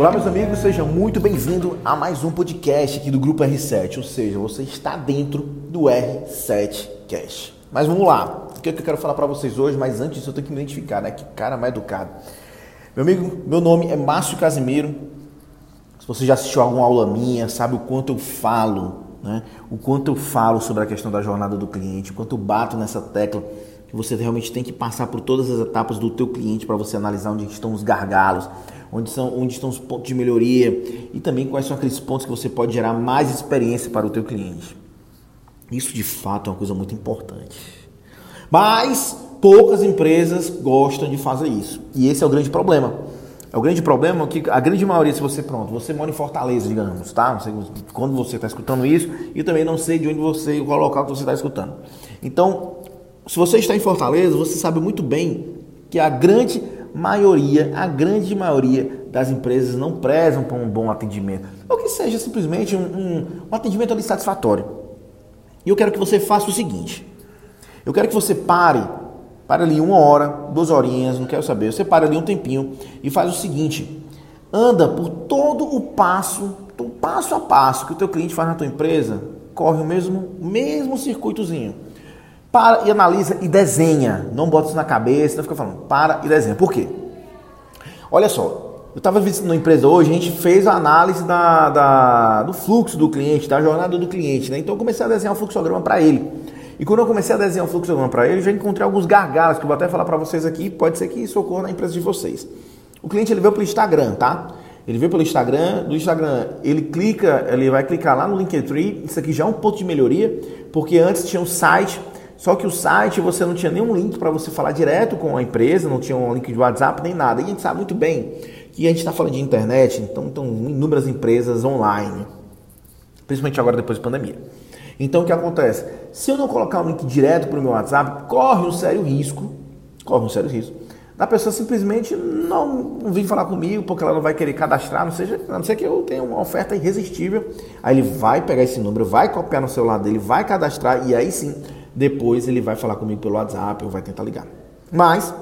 Olá, meus amigos, seja muito bem-vindo a mais um podcast aqui do Grupo R7, ou seja, você está dentro do R7 Cast. Mas vamos lá, o que eu quero falar para vocês hoje, mas antes eu tenho que me identificar, né? Que cara mais educado. Meu amigo, meu nome é Márcio Casimiro. Se você já assistiu alguma aula minha, sabe o quanto eu falo, né? O quanto eu falo sobre a questão da jornada do cliente, o quanto eu bato nessa tecla que você realmente tem que passar por todas as etapas do teu cliente para você analisar onde estão os gargalos, onde, são, onde estão os pontos de melhoria e também quais são aqueles pontos que você pode gerar mais experiência para o teu cliente. Isso de fato é uma coisa muito importante. Mas poucas empresas gostam de fazer isso. E esse é o grande problema. É o grande problema que a grande maioria, se você pronto, você mora em Fortaleza, digamos, tá? Não sei quando você está escutando isso e também não sei de onde você, qual local que você está escutando. Então, se você está em Fortaleza, você sabe muito bem que a grande maioria, a grande maioria das empresas não prezam por um bom atendimento. Ou que seja simplesmente um, um, um atendimento ali satisfatório. E eu quero que você faça o seguinte. Eu quero que você pare, pare ali uma hora, duas horinhas, não quero saber. Você para ali um tempinho e faz o seguinte. Anda por todo o passo, o passo a passo que o teu cliente faz na tua empresa, corre o mesmo, mesmo circuitozinho para e analisa e desenha. Não bota isso na cabeça, não fica falando. Para e desenha. Por quê? Olha só, eu estava visitando uma empresa hoje, a gente fez a análise da, da, do fluxo do cliente, da jornada do cliente. Né? Então eu comecei a desenhar um fluxograma para ele. E quando eu comecei a desenhar um fluxograma para ele, já encontrei alguns gargalos que eu vou até falar para vocês aqui. Pode ser que isso ocorra na empresa de vocês. O cliente ele veio pelo Instagram, tá? Ele veio pelo Instagram, do Instagram ele clica, ele vai clicar lá no Linktree. Isso aqui já é um ponto de melhoria, porque antes tinha um site só que o site você não tinha nenhum link para você falar direto com a empresa, não tinha um link de WhatsApp nem nada. E a gente sabe muito bem que a gente está falando de internet, então estão inúmeras empresas online, principalmente agora depois da pandemia. Então o que acontece? Se eu não colocar um link direto para o meu WhatsApp, corre um sério risco, corre um sério risco, da pessoa simplesmente não, não vir falar comigo porque ela não vai querer cadastrar, não seja, a não ser que eu tenha uma oferta irresistível. Aí ele vai pegar esse número, vai copiar no celular dele, vai cadastrar e aí sim depois ele vai falar comigo pelo WhatsApp ou vai tentar ligar. Mas,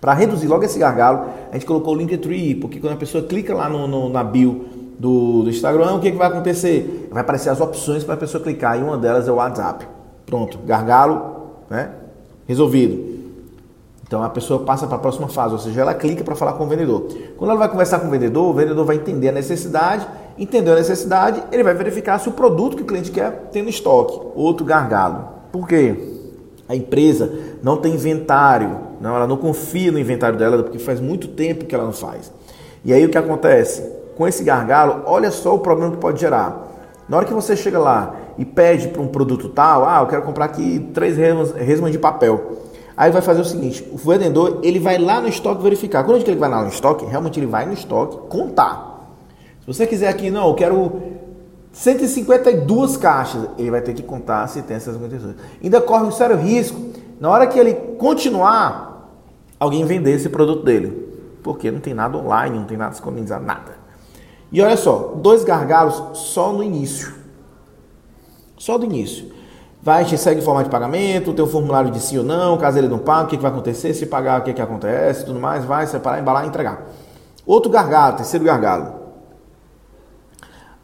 para reduzir logo esse gargalo, a gente colocou o Linktree, porque quando a pessoa clica lá no, no na bio do, do, Instagram, o que, que vai acontecer? Vai aparecer as opções para a pessoa clicar e uma delas é o WhatsApp. Pronto, gargalo, né? Resolvido. Então a pessoa passa para a próxima fase, ou seja, ela clica para falar com o vendedor. Quando ela vai conversar com o vendedor, o vendedor vai entender a necessidade, entendeu a necessidade, ele vai verificar se o produto que o cliente quer tem no estoque. Outro gargalo. Por quê? A empresa não tem inventário, não, ela não confia no inventário dela porque faz muito tempo que ela não faz. E aí o que acontece? Com esse gargalo, olha só o problema que pode gerar. Na hora que você chega lá e pede para um produto tal, ah, eu quero comprar aqui três resmas de papel. Aí vai fazer o seguinte, o vendedor ele vai lá no estoque verificar. Quando ele vai lá no estoque, realmente ele vai no estoque contar. Se você quiser aqui, não, eu quero 152 caixas, ele vai ter que contar se tem essas 52. Ainda corre um sério risco, na hora que ele continuar, alguém vender esse produto dele. Porque não tem nada online, não tem nada disponibilizado, nada. E olha só, dois gargalos só no início. Só do início. Vai, gente segue forma de pagamento, tem o formulário de sim ou não, caso ele não pague, o que, que vai acontecer, se pagar, o que, que acontece, tudo mais, vai separar, embalar e entregar. Outro gargalo, terceiro gargalo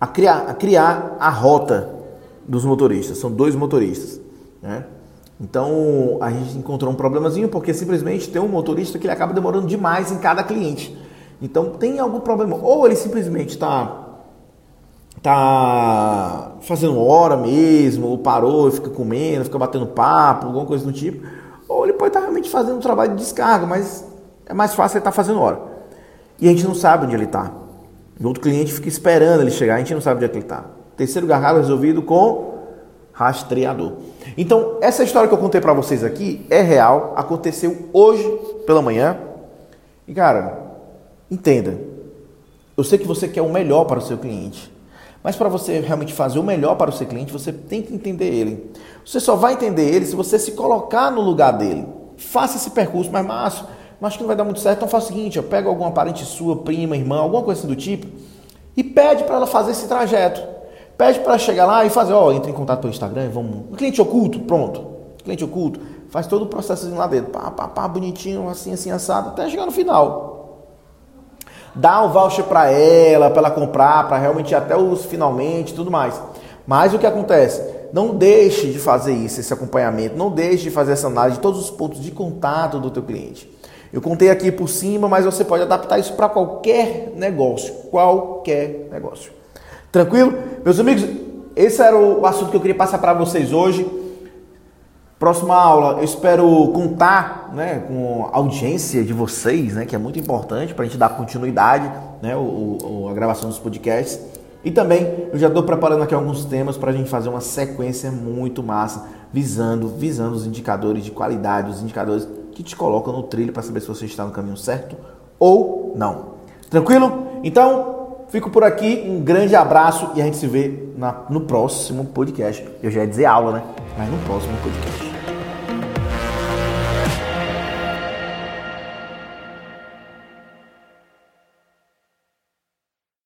a criar, a criar a rota dos motoristas. São dois motoristas. Né? Então a gente encontrou um problemazinho porque simplesmente tem um motorista que ele acaba demorando demais em cada cliente. Então tem algum problema. Ou ele simplesmente está tá fazendo hora mesmo, ou parou, fica comendo, fica batendo papo, alguma coisa do tipo. Ou ele pode estar tá realmente fazendo um trabalho de descarga, mas é mais fácil ele estar tá fazendo hora. E a gente não sabe onde ele está. Outro cliente fica esperando ele chegar, a gente não sabe onde é que ele está. Terceiro gargalo resolvido com rastreador. Então, essa história que eu contei para vocês aqui é real, aconteceu hoje pela manhã. E cara, entenda. Eu sei que você quer o melhor para o seu cliente. Mas para você realmente fazer o melhor para o seu cliente, você tem que entender ele. Você só vai entender ele se você se colocar no lugar dele. Faça esse percurso, mas Márcio, mas que não vai dar muito certo, então faz o seguinte, eu pego alguma parente sua, prima, irmã, alguma coisa assim do tipo, e pede para ela fazer esse trajeto. Pede para ela chegar lá e fazer, ó, entra em contato pelo Instagram, vamos. Cliente oculto, pronto. Cliente oculto, faz todo o processo lá dentro, pá, pá, pá, bonitinho, assim, assim, assado, até chegar no final. dá o voucher para ela, para ela comprar, para realmente ir até os finalmente, tudo mais. Mas o que acontece? Não deixe de fazer isso, esse acompanhamento, não deixe de fazer essa análise de todos os pontos de contato do teu cliente. Eu contei aqui por cima, mas você pode adaptar isso para qualquer negócio, qualquer negócio. Tranquilo? Meus amigos, esse era o assunto que eu queria passar para vocês hoje. Próxima aula, eu espero contar né, com a audiência de vocês, né, que é muito importante para a gente dar continuidade né, o, o, a gravação dos podcasts. E também eu já estou preparando aqui alguns temas para a gente fazer uma sequência muito massa, visando, visando os indicadores de qualidade, os indicadores que te colocam no trilho para saber se você está no caminho certo ou não. Tranquilo? Então, fico por aqui, um grande abraço e a gente se vê na, no próximo podcast. Eu já ia dizer aula, né? Mas no próximo podcast.